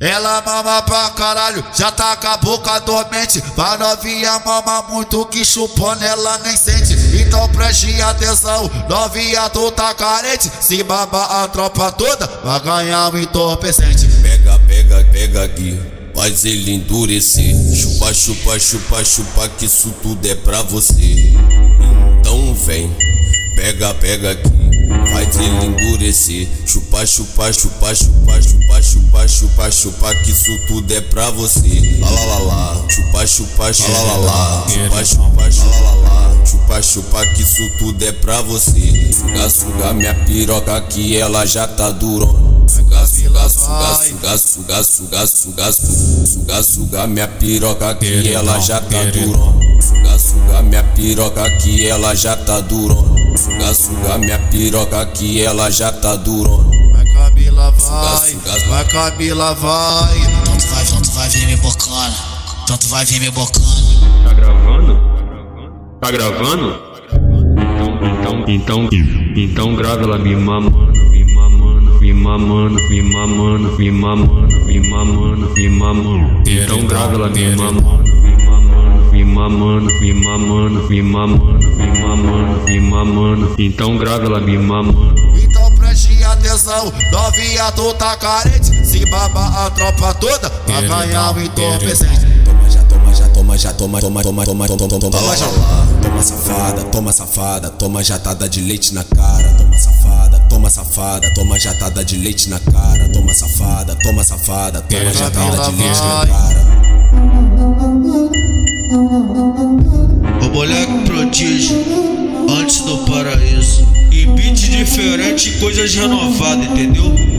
Ela mama pra caralho, já tá com a boca dormente. Pra novinha mama muito que chupando ela nem sente. Então preste atenção, novinha tu tá carente. Se baba a tropa toda, vai ganhar um entorpecente. Pega, pega, pega aqui, faz ele endurecer. Chupa, chupa, chupa, chupa, que isso tudo é pra você. Então vem, pega, pega aqui faz ele endurecer. Chupa, chupa, chupa, chupa, chupa, chupa, chupa, chupa, que isso tudo é pra você. Lá lá lá lá, chupa, chupa, chupa, lá lá lá, chupa, chupa, chupa, lá lá chupa, chupa, que isso tudo é pra você. Suga, suga minha piroca que ela já tá durona. Suga, suga, suga, suga, suga, suga, suga, suga, suga minha piroca que ela já tá durona. Suga, minha piroca que ela já tá durona. Suga, suga minha piroca que ela já tá durona. Vai Camila, vai, suga, suga. vai Camila, vai. Tanto vai, tanto vai vir me bocando, tanto vai vir me bocando. Tá gravando? Tá gravando? Então, então, então, então grava ela me mamando, me mamando, me mamando, me mamando, me mamando, me mamando, me mamando. Então grava ela me mamando mamando, me mamando, me mamando, me mamando, me mamando. Então grava ela me mamando. Então preste atenção, novinha tu tá carente. Se baba a tropa toda, vai ganhar um entorpecente. Toma já, toma já, toma já, toma, toma, toma, toma, toma, toma, toma já. Toma safada, toma safada, toma jatada de leite na cara. Toma safada, toma safada, toma jatada de leite na cara. Toma safada, toma safada, toma jatada de leite na cara. O moleque prodígio, antes do paraíso. E beat diferente, coisas renovadas, entendeu?